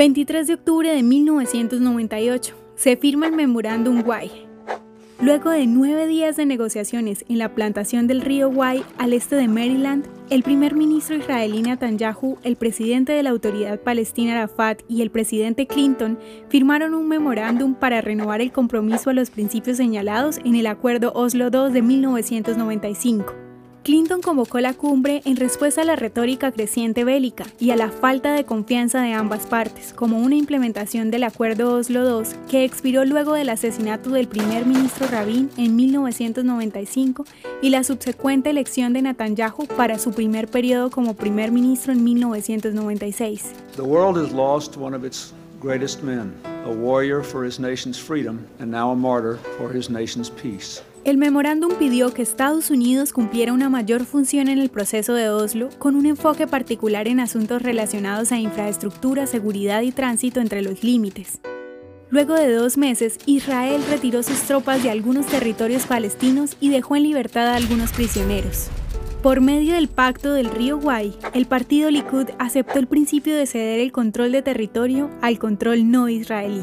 23 de octubre de 1998. Se firma el Memorándum Guay. Luego de nueve días de negociaciones en la plantación del río Guay al este de Maryland, el primer ministro israelí Netanyahu, el presidente de la Autoridad Palestina Arafat y el presidente Clinton firmaron un memorándum para renovar el compromiso a los principios señalados en el Acuerdo Oslo II de 1995. Clinton convocó la cumbre en respuesta a la retórica creciente bélica y a la falta de confianza de ambas partes, como una implementación del Acuerdo Oslo II que expiró luego del asesinato del primer ministro Rabin en 1995 y la subsecuente elección de Netanyahu para su primer periodo como primer ministro en 1996. The world has lost one of its greatest men, a warrior for his nation's freedom and now a martyr for his nation's peace. El memorándum pidió que Estados Unidos cumpliera una mayor función en el proceso de Oslo, con un enfoque particular en asuntos relacionados a infraestructura, seguridad y tránsito entre los límites. Luego de dos meses, Israel retiró sus tropas de algunos territorios palestinos y dejó en libertad a algunos prisioneros. Por medio del pacto del río Guay, el partido Likud aceptó el principio de ceder el control de territorio al control no israelí.